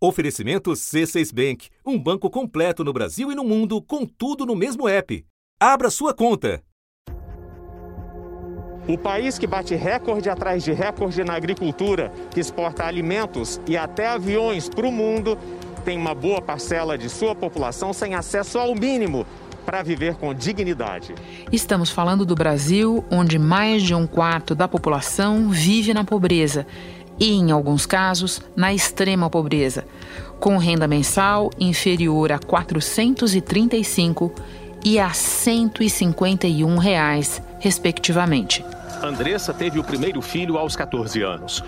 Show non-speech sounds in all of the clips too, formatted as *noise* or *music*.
Oferecimento C6 Bank, um banco completo no Brasil e no mundo, com tudo no mesmo app. Abra sua conta. O país que bate recorde atrás de recorde na agricultura, que exporta alimentos e até aviões para o mundo, tem uma boa parcela de sua população sem acesso ao mínimo para viver com dignidade. Estamos falando do Brasil, onde mais de um quarto da população vive na pobreza e, em alguns casos, na extrema pobreza, com renda mensal inferior a 435 e a 151 reais, respectivamente. Andressa teve o primeiro filho aos 14 anos.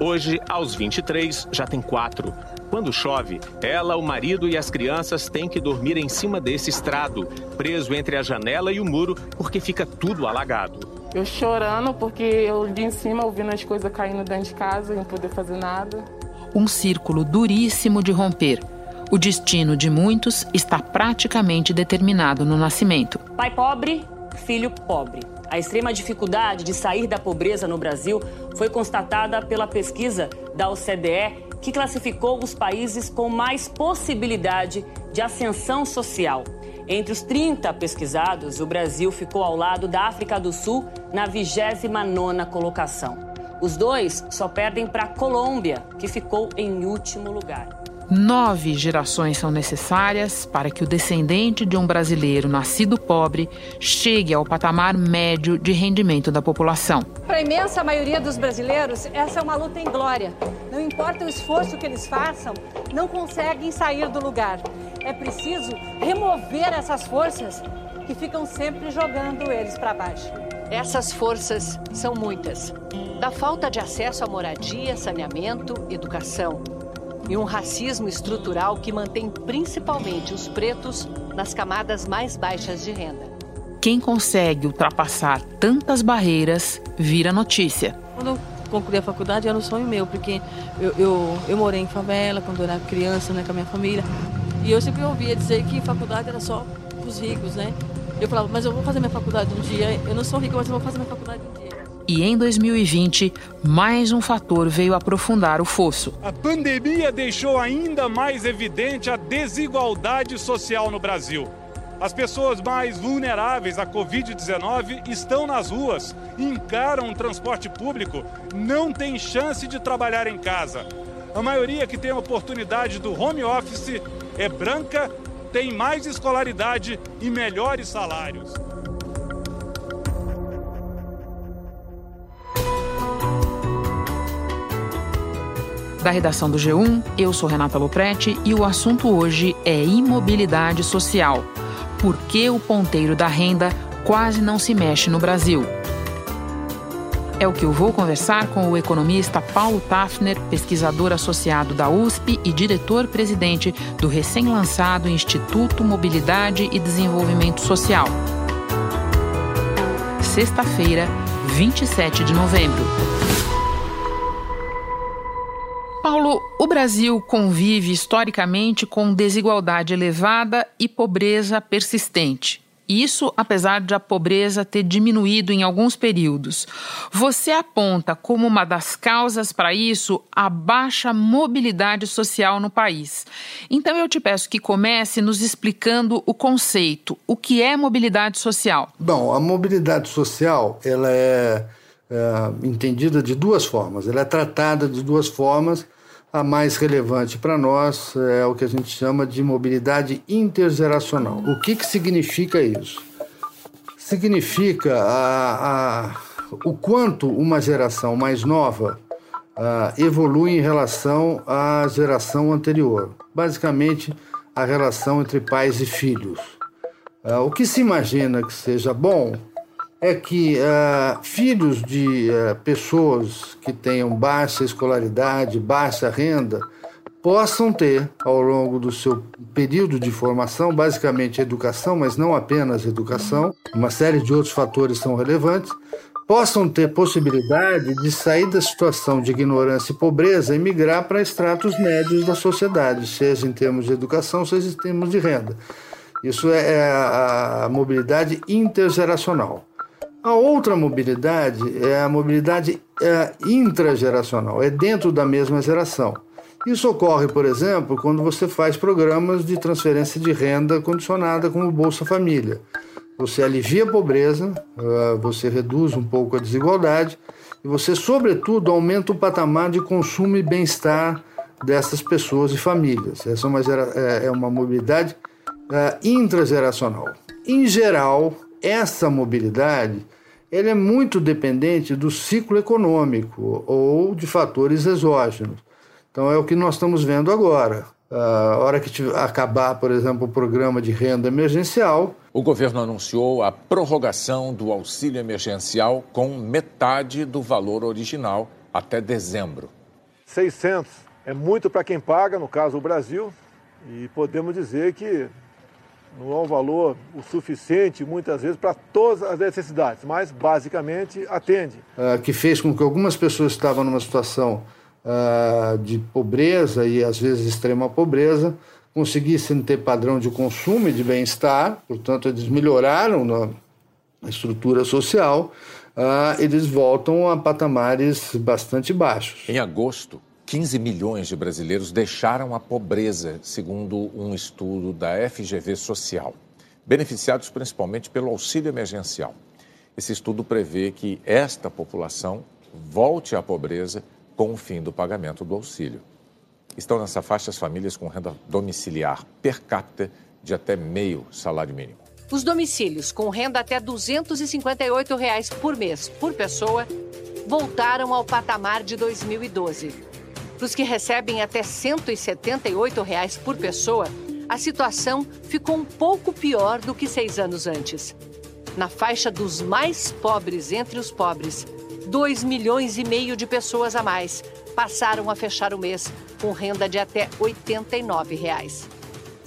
Hoje, aos 23, já tem quatro. Quando chove, ela, o marido e as crianças têm que dormir em cima desse estrado, preso entre a janela e o muro, porque fica tudo alagado. Eu chorando porque eu de em cima ouvindo as coisas caindo dentro de casa e não poder fazer nada. Um círculo duríssimo de romper. O destino de muitos está praticamente determinado no nascimento. Pai pobre, filho pobre. A extrema dificuldade de sair da pobreza no Brasil foi constatada pela pesquisa da OCDE, que classificou os países com mais possibilidade de ascensão social. Entre os 30 pesquisados, o Brasil ficou ao lado da África do Sul na 29ª colocação. Os dois só perdem para a Colômbia, que ficou em último lugar. Nove gerações são necessárias para que o descendente de um brasileiro nascido pobre chegue ao patamar médio de rendimento da população. Para a imensa maioria dos brasileiros, essa é uma luta em glória. Não importa o esforço que eles façam, não conseguem sair do lugar. É preciso remover essas forças que ficam sempre jogando eles para baixo. Essas forças são muitas. Da falta de acesso à moradia, saneamento, educação e um racismo estrutural que mantém principalmente os pretos nas camadas mais baixas de renda. Quem consegue ultrapassar tantas barreiras vira notícia. Quando eu concluí a faculdade era um sonho meu, porque eu, eu, eu morei em favela quando eu era criança né, com a minha família. E eu sempre ouvia dizer que faculdade era só para os ricos, né? Eu falava, mas eu vou fazer minha faculdade um dia. Eu não sou rica, mas eu vou fazer minha faculdade um dia. E em 2020, mais um fator veio aprofundar o fosso. A pandemia deixou ainda mais evidente a desigualdade social no Brasil. As pessoas mais vulneráveis à Covid-19 estão nas ruas, encaram o transporte público, não têm chance de trabalhar em casa. A maioria que tem a oportunidade do home office é branca, tem mais escolaridade e melhores salários. Da redação do G1, eu sou Renata Loprete e o assunto hoje é imobilidade social. Por que o ponteiro da renda quase não se mexe no Brasil? É o que eu vou conversar com o economista Paulo Tafner, pesquisador associado da USP e diretor-presidente do recém-lançado Instituto Mobilidade e Desenvolvimento Social. Sexta-feira, 27 de novembro. Paulo, o Brasil convive historicamente com desigualdade elevada e pobreza persistente. Isso apesar de a pobreza ter diminuído em alguns períodos. Você aponta como uma das causas para isso a baixa mobilidade social no país. Então eu te peço que comece nos explicando o conceito. O que é mobilidade social? Bom, a mobilidade social ela é, é entendida de duas formas. Ela é tratada de duas formas a mais relevante para nós é o que a gente chama de mobilidade intergeracional. O que, que significa isso? Significa a, a, o quanto uma geração mais nova a, evolui em relação à geração anterior. Basicamente, a relação entre pais e filhos. o que se imagina que seja bom é que uh, filhos de uh, pessoas que tenham baixa escolaridade, baixa renda, possam ter, ao longo do seu período de formação, basicamente educação, mas não apenas educação, uma série de outros fatores são relevantes, possam ter possibilidade de sair da situação de ignorância e pobreza e migrar para estratos médios da sociedade, seja em termos de educação, seja em termos de renda. Isso é, é a mobilidade intergeracional. A outra mobilidade é a mobilidade é, intrageracional, é dentro da mesma geração. Isso ocorre, por exemplo, quando você faz programas de transferência de renda condicionada, como Bolsa Família. Você alivia a pobreza, ah, você reduz um pouco a desigualdade e você, sobretudo, aumenta o patamar de consumo e bem-estar dessas pessoas e famílias. Essa é uma, é, é uma mobilidade uh, intrageracional. Em geral, essa mobilidade ele é muito dependente do ciclo econômico ou de fatores exógenos. Então é o que nós estamos vendo agora. A hora que acabar, por exemplo, o programa de renda emergencial. O governo anunciou a prorrogação do auxílio emergencial com metade do valor original até dezembro. 600 é muito para quem paga, no caso o Brasil, e podemos dizer que não é um valor o suficiente, muitas vezes, para todas as necessidades, mas basicamente atende. Uh, que fez com que algumas pessoas que estavam numa situação uh, de pobreza e às vezes extrema pobreza conseguissem ter padrão de consumo e de bem-estar, portanto, eles melhoraram na estrutura social, uh, eles voltam a patamares bastante baixos. Em agosto, 15 milhões de brasileiros deixaram a pobreza, segundo um estudo da FGV Social, beneficiados principalmente pelo auxílio emergencial. Esse estudo prevê que esta população volte à pobreza com o fim do pagamento do auxílio. Estão nessa faixa as famílias com renda domiciliar per capita de até meio salário mínimo. Os domicílios com renda até 258 reais por mês por pessoa voltaram ao patamar de 2012. Para os que recebem até 178 reais por pessoa, a situação ficou um pouco pior do que seis anos antes. Na faixa dos mais pobres entre os pobres, 2 milhões e meio de pessoas a mais passaram a fechar o mês com renda de até 89 reais.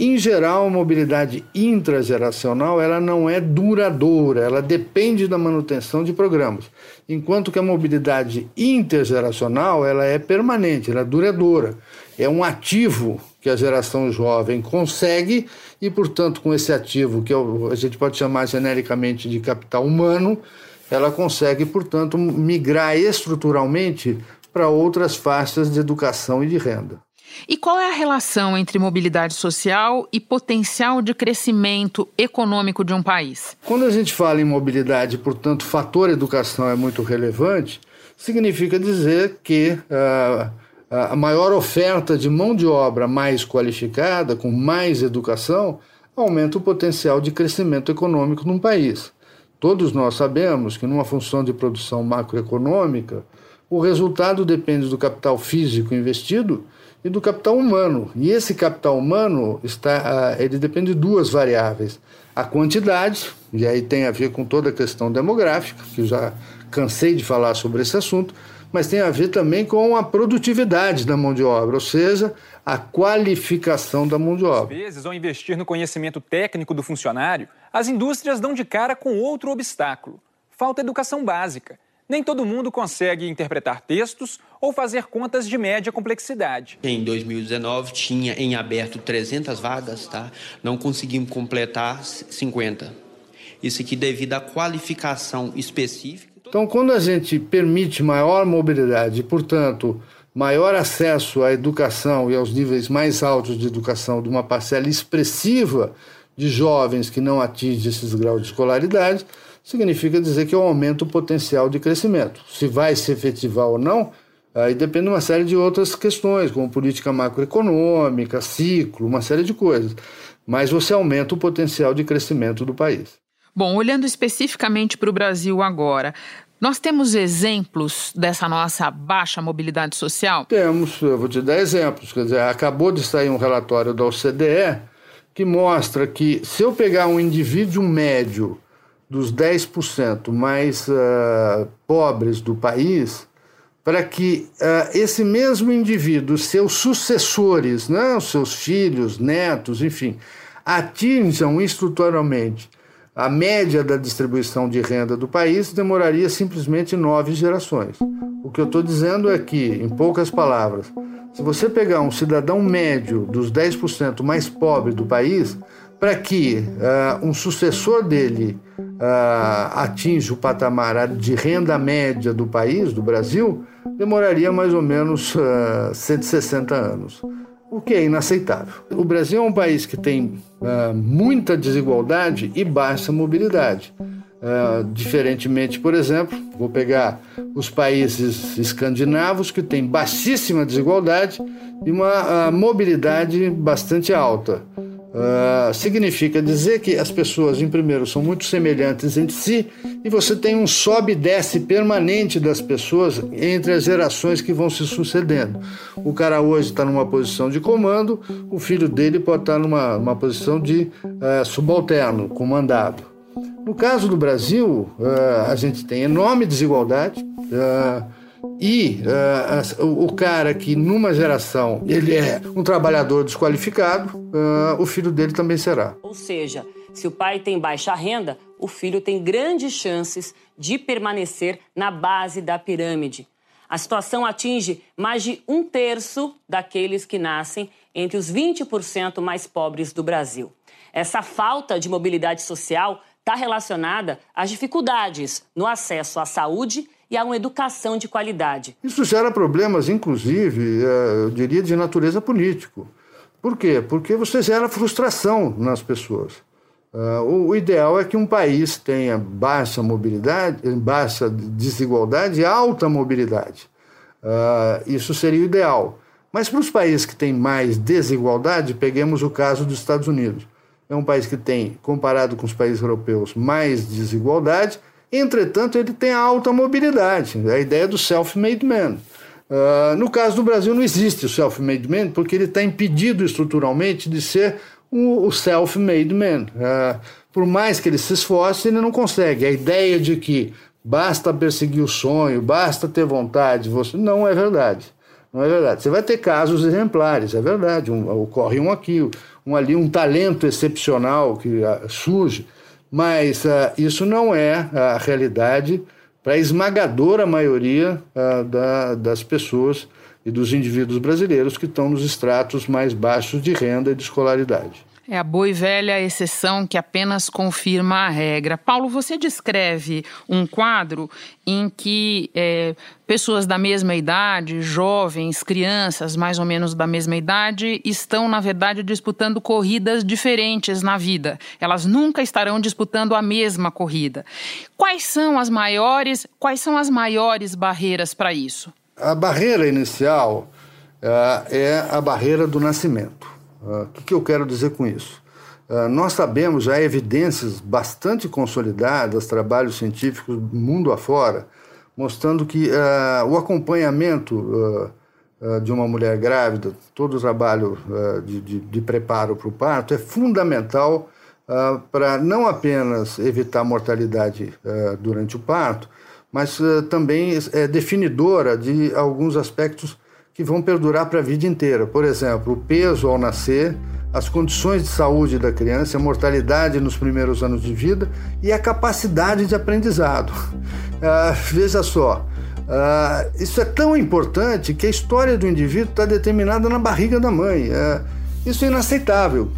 Em geral, a mobilidade intrageracional ela não é duradoura, ela depende da manutenção de programas, enquanto que a mobilidade intergeracional ela é permanente, ela é duradoura, é um ativo que a geração jovem consegue e, portanto, com esse ativo que a gente pode chamar genericamente de capital humano, ela consegue, portanto, migrar estruturalmente para outras faixas de educação e de renda. E qual é a relação entre mobilidade social e potencial de crescimento econômico de um país? Quando a gente fala em mobilidade, portanto, fator educação é muito relevante, significa dizer que uh, a maior oferta de mão de obra mais qualificada, com mais educação, aumenta o potencial de crescimento econômico num país. Todos nós sabemos que, numa função de produção macroeconômica, o resultado depende do capital físico investido e do capital humano. E esse capital humano está, ele depende de duas variáveis: a quantidade, e aí tem a ver com toda a questão demográfica, que eu já cansei de falar sobre esse assunto, mas tem a ver também com a produtividade da mão de obra, ou seja, a qualificação da mão de obra. Às vezes, ao investir no conhecimento técnico do funcionário, as indústrias dão de cara com outro obstáculo: falta educação básica. Nem todo mundo consegue interpretar textos ou fazer contas de média complexidade. Em 2019 tinha em aberto 300 vagas, tá? Não conseguimos completar 50. Isso aqui devido à qualificação específica. Então, quando a gente permite maior mobilidade e, portanto, maior acesso à educação e aos níveis mais altos de educação de uma parcela expressiva de jovens que não atinge esses graus de escolaridade, significa dizer que eu aumento o potencial de crescimento. Se vai se efetivar ou não, aí depende de uma série de outras questões, como política macroeconômica, ciclo, uma série de coisas. Mas você aumenta o potencial de crescimento do país. Bom, olhando especificamente para o Brasil agora, nós temos exemplos dessa nossa baixa mobilidade social? Temos, eu vou te dar exemplos. Quer dizer, acabou de sair um relatório da OCDE que mostra que se eu pegar um indivíduo médio dos 10% mais uh, pobres do país, para que uh, esse mesmo indivíduo, seus sucessores, né, seus filhos, netos, enfim, atinjam estruturalmente a média da distribuição de renda do país, demoraria simplesmente nove gerações. O que eu estou dizendo é que, em poucas palavras, se você pegar um cidadão médio dos 10% mais pobre do país, para que uh, um sucessor dele uh, atinja o patamar de renda média do país, do Brasil, demoraria mais ou menos uh, 160 anos, o que é inaceitável. O Brasil é um país que tem muita desigualdade e baixa mobilidade. Uh, diferentemente, por exemplo, vou pegar os países escandinavos que têm baixíssima desigualdade e uma uh, mobilidade bastante alta. Uh, significa dizer que as pessoas, em primeiro, são muito semelhantes entre si e você tem um sobe e desce permanente das pessoas entre as gerações que vão se sucedendo. O cara hoje está numa posição de comando, o filho dele pode estar numa, numa posição de uh, subalterno, comandado. No caso do Brasil, uh, a gente tem enorme desigualdade. E uh, o cara que numa geração ele é um trabalhador desqualificado, uh, o filho dele também será. Ou seja, se o pai tem baixa renda, o filho tem grandes chances de permanecer na base da pirâmide. A situação atinge mais de um terço daqueles que nascem entre os 20% mais pobres do Brasil. Essa falta de mobilidade social está relacionada às dificuldades no acesso à saúde e a uma educação de qualidade. Isso gera problemas, inclusive, é, eu diria, de natureza político. Por quê? Porque você gera frustração nas pessoas. É, o ideal é que um país tenha baixa mobilidade, baixa desigualdade e alta mobilidade. É, isso seria o ideal. Mas para os países que têm mais desigualdade, peguemos o caso dos Estados Unidos. É um país que tem, comparado com os países europeus, mais desigualdade Entretanto, ele tem alta mobilidade, a ideia do self-made man. Uh, no caso do Brasil, não existe o self-made man, porque ele está impedido estruturalmente de ser o, o self-made man. Uh, por mais que ele se esforce, ele não consegue. A ideia de que basta perseguir o sonho, basta ter vontade, você não é verdade. Não é verdade. Você vai ter casos exemplares, é verdade. Um, ocorre um aqui, um ali, um talento excepcional que uh, surge. Mas uh, isso não é a realidade para a esmagadora maioria uh, da, das pessoas e dos indivíduos brasileiros que estão nos estratos mais baixos de renda e de escolaridade. É a boa e velha exceção que apenas confirma a regra. Paulo, você descreve um quadro em que é, pessoas da mesma idade, jovens, crianças mais ou menos da mesma idade, estão, na verdade, disputando corridas diferentes na vida. Elas nunca estarão disputando a mesma corrida. Quais são as maiores, quais são as maiores barreiras para isso? A barreira inicial uh, é a barreira do nascimento. Ah, o que, que eu quero dizer com isso? Uh, nós sabemos, já há evidências bastante consolidadas, trabalhos científicos mundo afora, mostrando que uh, o acompanhamento de uma mulher grávida, todo o trabalho de, de, de, preparo para o parto é fundamental para não apenas evitar mortalidade durante o parto, mas também é definidora de alguns aspectos que vão perdurar para a vida inteira. Por exemplo, o peso ao nascer, as condições de saúde da criança, a mortalidade nos primeiros anos de vida e a capacidade de aprendizado. Uh, *laughs* veja só, uh, isso é tão importante que a história do indivíduo está determinada na barriga da mãe. Uh, isso é inaceitável.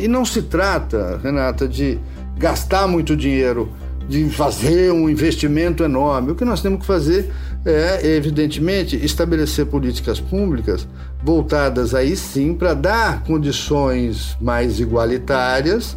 e não se trata, Renata, de gastar muito dinheiro de fazer um investimento enorme. O que nós temos que fazer é, evidentemente, estabelecer políticas públicas voltadas aí sim para dar condições mais igualitárias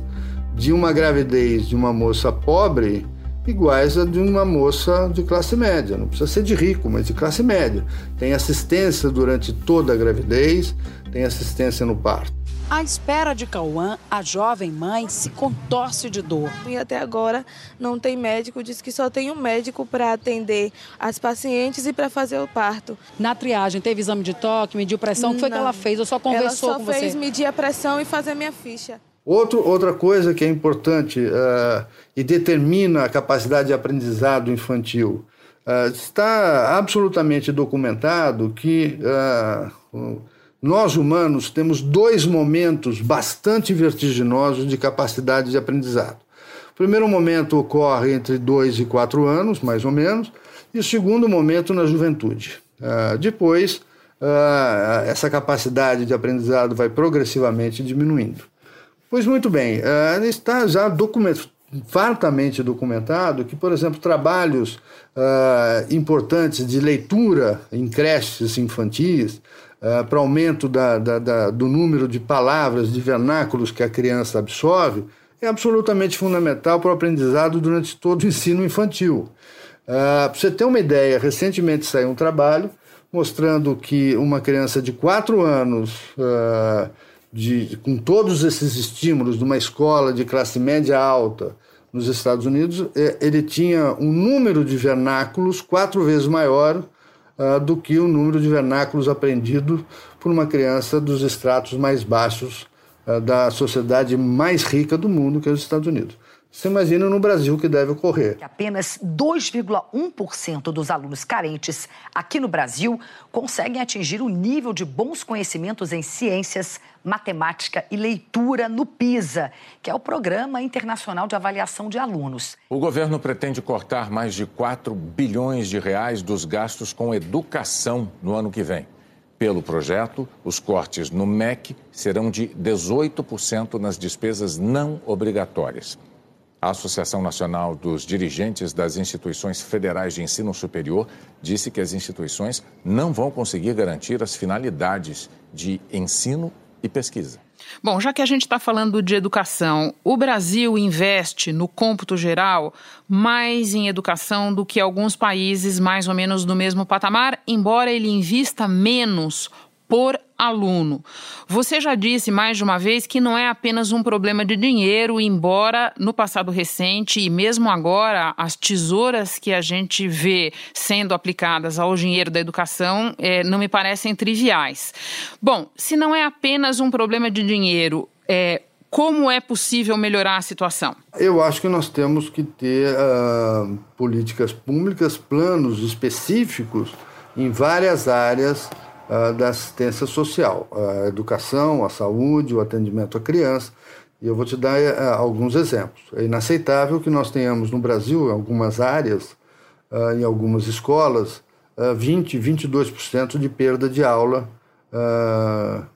de uma gravidez de uma moça pobre iguais a de uma moça de classe média. Não precisa ser de rico, mas de classe média. Tem assistência durante toda a gravidez, tem assistência no parto. À espera de Cauã, a jovem mãe se contorce de dor. E até agora não tem médico, diz que só tem um médico para atender as pacientes e para fazer o parto. Na triagem, teve exame de toque, mediu pressão? O que foi não. que ela fez? Ou só conversou ela só com você? fez medir a pressão e fazer minha ficha. Outro, outra coisa que é importante uh, e determina a capacidade de aprendizado infantil. Uh, está absolutamente documentado que uh, nós humanos temos dois momentos bastante vertiginosos de capacidade de aprendizado. O primeiro momento ocorre entre 2 e 4 anos, mais ou menos, e o segundo momento na juventude. Uh, depois, uh, essa capacidade de aprendizado vai progressivamente diminuindo. Pois muito bem, uh, está já documentado fartamente documentado que, por exemplo, trabalhos uh, importantes de leitura em creches infantis, uh, para aumento da, da, da, do número de palavras, de vernáculos que a criança absorve, é absolutamente fundamental para o aprendizado durante todo o ensino infantil. Uh, para você ter uma ideia, recentemente saiu um trabalho mostrando que uma criança de 4 anos, uh, de, com todos esses estímulos de uma escola de classe média alta nos Estados Unidos, ele tinha um número de vernáculos quatro vezes maior uh, do que o número de vernáculos aprendido por uma criança dos estratos mais baixos uh, da sociedade mais rica do mundo, que é os Estados Unidos. Você imagina no Brasil que deve ocorrer. Apenas 2,1% dos alunos carentes aqui no Brasil conseguem atingir o nível de bons conhecimentos em ciências, matemática e leitura no PISA, que é o Programa Internacional de Avaliação de Alunos. O governo pretende cortar mais de 4 bilhões de reais dos gastos com educação no ano que vem. Pelo projeto, os cortes no MEC serão de 18% nas despesas não obrigatórias. A Associação Nacional dos Dirigentes das Instituições Federais de Ensino Superior disse que as instituições não vão conseguir garantir as finalidades de ensino e pesquisa. Bom, já que a gente está falando de educação, o Brasil investe, no cômputo geral, mais em educação do que alguns países mais ou menos no mesmo patamar, embora ele invista menos por aluno. Você já disse mais de uma vez que não é apenas um problema de dinheiro, embora no passado recente e mesmo agora as tesouras que a gente vê sendo aplicadas ao dinheiro da educação é, não me parecem triviais. Bom, se não é apenas um problema de dinheiro, é, como é possível melhorar a situação? Eu acho que nós temos que ter uh, políticas públicas, planos específicos em várias áreas uh, da assistência social, a educação, a saúde, o atendimento à criança. E eu vou te dar uh, alguns exemplos. É inaceitável que nós tenhamos no Brasil, em algumas áreas, uh, em algumas escolas, uh, 20, 22% de perda de aula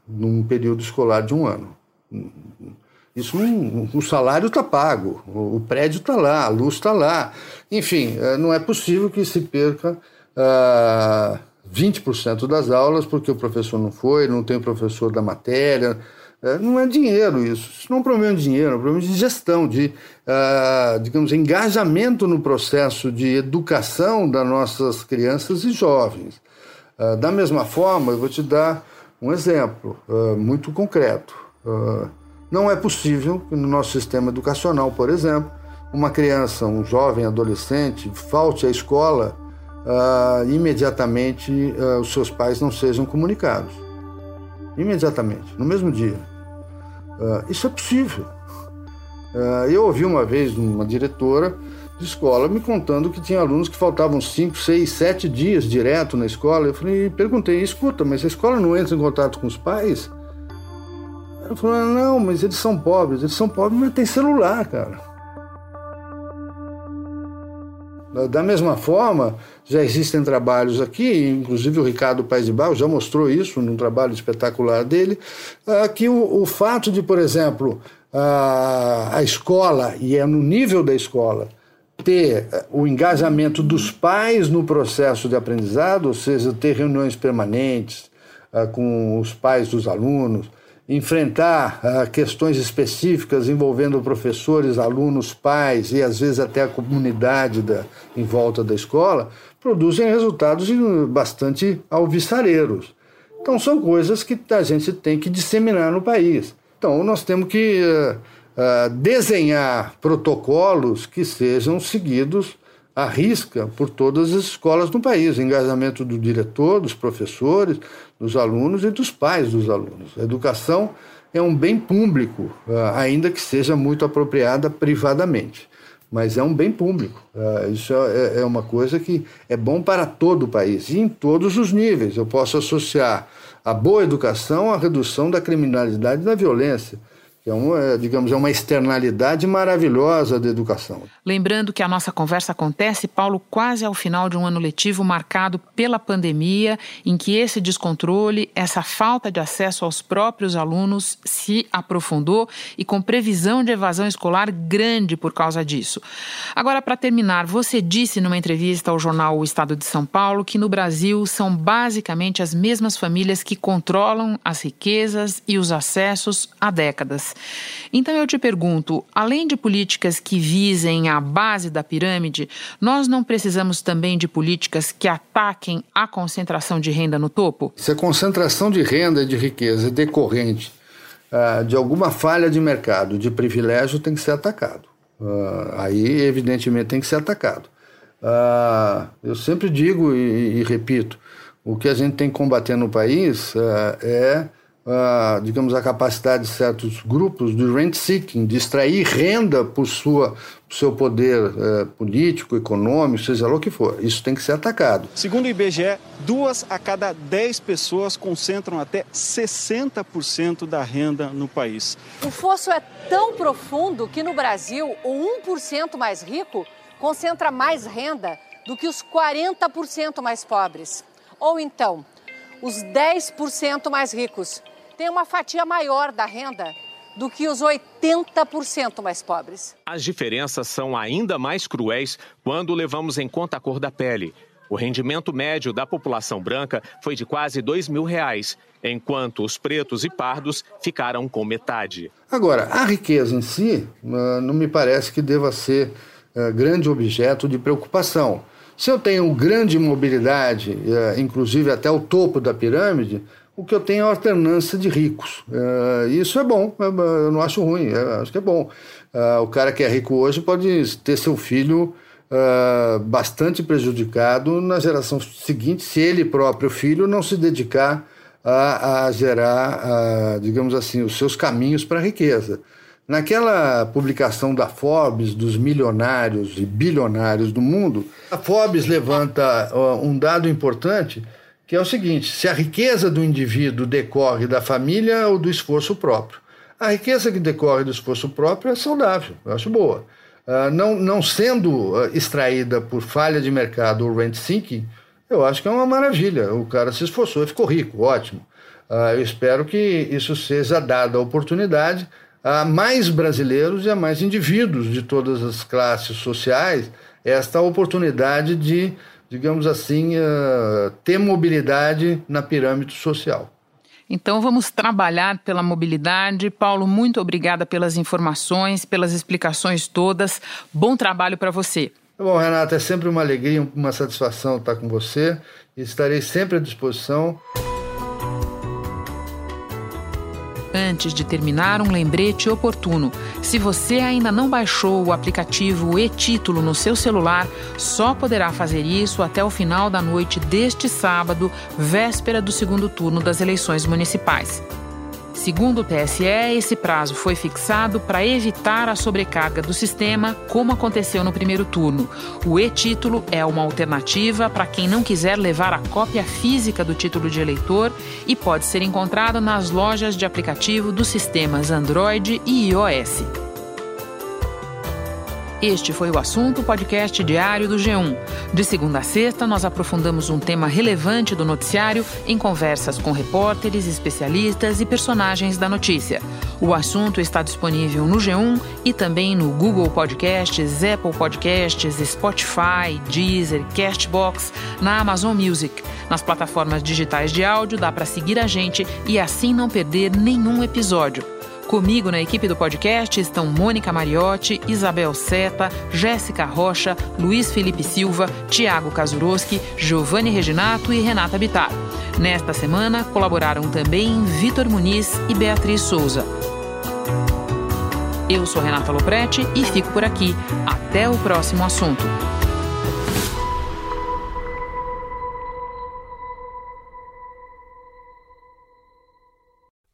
num período escolar de um ano. Isso não, o salário está pago, o prédio está lá, a luz está lá. Enfim, não é possível que se perca 20% das aulas porque o professor não foi, não tem professor da matéria. É, não é dinheiro isso. Isso não é um problema de dinheiro, é um problema de gestão, de, uh, digamos, engajamento no processo de educação das nossas crianças e jovens. Uh, da mesma forma, eu vou te dar um exemplo uh, muito concreto. não é possível que no nosso sistema educacional, por exemplo, uma criança, um jovem, adolescente, falte à escola uh, imediatamente uh, os seus pais não sejam comunicados. Imediatamente, no mesmo dia. Uh, isso é possível. eu ouvi uma vez uma diretora de escola me contando que tinha alunos que faltavam 5, 6, 7 dias direto na escola. Eu falei, perguntei, escuta, mas a escola não entra em contato com os pais? Ela falou, não, mas eles são pobres. Eles são pobres, mas tem celular, cara. Da mesma forma, já existem trabalhos aqui, inclusive o Ricardo Paes de Barro já mostrou isso num trabalho espetacular dele, ah, que o, fato de, por exemplo, a, escola, e é no nível da escola, ter eh, o engajamento dos pais no processo de aprendizado, ou seja, ter reuniões permanentes uh, com os pais dos alunos, enfrentar uh, questões específicas envolvendo professores, alunos, pais e às vezes até a comunidade da, em volta da escola, produzem resultados bastante alvissareiros. Então, são coisas que a gente tem que disseminar no país. Então, nós temos que uh, uh, desenhar protocolos que sejam seguidos à risca por todas as escolas no país. engajamento do diretor, dos professores, dos alunos e dos pais dos alunos. A educação é um bem público, uh, ainda que seja muito apropriada privadamente mas é um bem público. Uh, isso é, é, uma coisa que é bom para todo o país e em todos os níveis. Eu posso associar a boa educação à redução da criminalidade e da violência. É uma, digamos, é uma externalidade maravilhosa da educação. Lembrando que a nossa conversa acontece, Paulo, quase ao final de um ano letivo marcado pela pandemia, em que esse descontrole, essa falta de acesso aos próprios alunos se aprofundou e com previsão de evasão escolar grande por causa disso. Agora, para terminar, você disse numa entrevista ao jornal O Estado de São Paulo que no Brasil são basicamente as mesmas famílias que controlam as riquezas e os acessos há décadas. Então eu te pergunto: além de políticas que visem a base da pirâmide, nós não precisamos também de políticas que ataquem a concentração de renda no topo? Se a concentração de renda e de riqueza é decorrente uh, de alguma falha de mercado, de privilégio, tem que ser atacado. Uh, aí, evidentemente, tem que ser atacado. Uh, eu sempre digo e, e, repito: o que a gente tem que combater no país é uh, digamos, a capacidade de certos grupos de rent seeking, de extrair renda por sua por seu poder uh, político, econômico, seja lá o que for. Isso tem que ser atacado. Segundo o IBGE, duas a cada dez pessoas concentram até 60% da renda no país. O fosso é tão profundo que no Brasil o 1% mais rico concentra mais renda do que os 40% mais pobres. Ou então, os 10% mais ricos tem uma fatia maior da renda do que os 80% mais pobres. As diferenças são ainda mais cruéis quando levamos em conta a cor da pele. O rendimento médio da população branca foi de quase 2 mil reais, enquanto os pretos e pardos ficaram com metade. Agora, a riqueza em si ah, não me parece que deva ser ah, grande objeto de preocupação. Se eu tenho grande mobilidade, ah, inclusive até o topo da pirâmide, o que eu tenho é alternância de ricos. Uh, isso é bom, é, eu não acho ruim, acho que é bom. O cara que é rico hoje pode ter seu filho bastante prejudicado na geração seguinte, se ele próprio filho não se dedicar a, a gerar, digamos assim, os seus caminhos para a riqueza. Naquela publicação da Forbes dos milionários e bilionários do mundo, a Forbes levanta um dado importante que é o seguinte: se a riqueza do indivíduo decorre da família ou do esforço próprio. A riqueza que decorre do esforço próprio é saudável, eu acho boa. Uh, não, não sendo uh, extraída por falha de mercado ou rent seeking, eu acho que é uma maravilha. O cara se esforçou e ficou rico, ótimo. Uh, eu espero que isso seja dada a oportunidade a mais brasileiros e a mais indivíduos de todas as classes sociais esta oportunidade de digamos assim, uh, ter mobilidade na pirâmide social. Então vamos trabalhar pela mobilidade. Paulo, muito obrigada pelas informações, pelas explicações todas. Bom trabalho para você. Bom, Renata, é sempre uma alegria, uma satisfação estar com você. Estarei sempre à disposição. Antes de terminar, um lembrete oportuno. Se você ainda não baixou o aplicativo e-Título no seu celular, só poderá fazer isso até o final da noite deste sábado, véspera do segundo turno das eleições municipais. Segundo o TSE, esse prazo foi fixado para evitar a sobrecarga do sistema, como aconteceu no primeiro turno. O e-título é uma alternativa para quem não quiser levar a cópia física do título de eleitor e pode ser encontrado nas lojas de aplicativo dos sistemas Android e iOS. Este foi o assunto podcast diário do G1. De segunda a sexta, nós aprofundamos um tema relevante do noticiário em conversas com repórteres, especialistas e personagens da notícia. O assunto está disponível no G1 e também no Google Podcasts, Apple Podcasts, Spotify, Deezer, Castbox, na Amazon Music. Nas plataformas digitais de áudio dá para seguir a gente e assim não perder nenhum episódio. Comigo na equipe do podcast estão Mônica Mariotti, Isabel Seta, Jéssica Rocha, Luiz Felipe Silva, Tiago Kazuroski, Giovanni Reginato e Renata Bittar. Nesta semana colaboraram também Vitor Muniz e Beatriz Souza. Eu sou Renata Loprete e fico por aqui. Até o próximo assunto.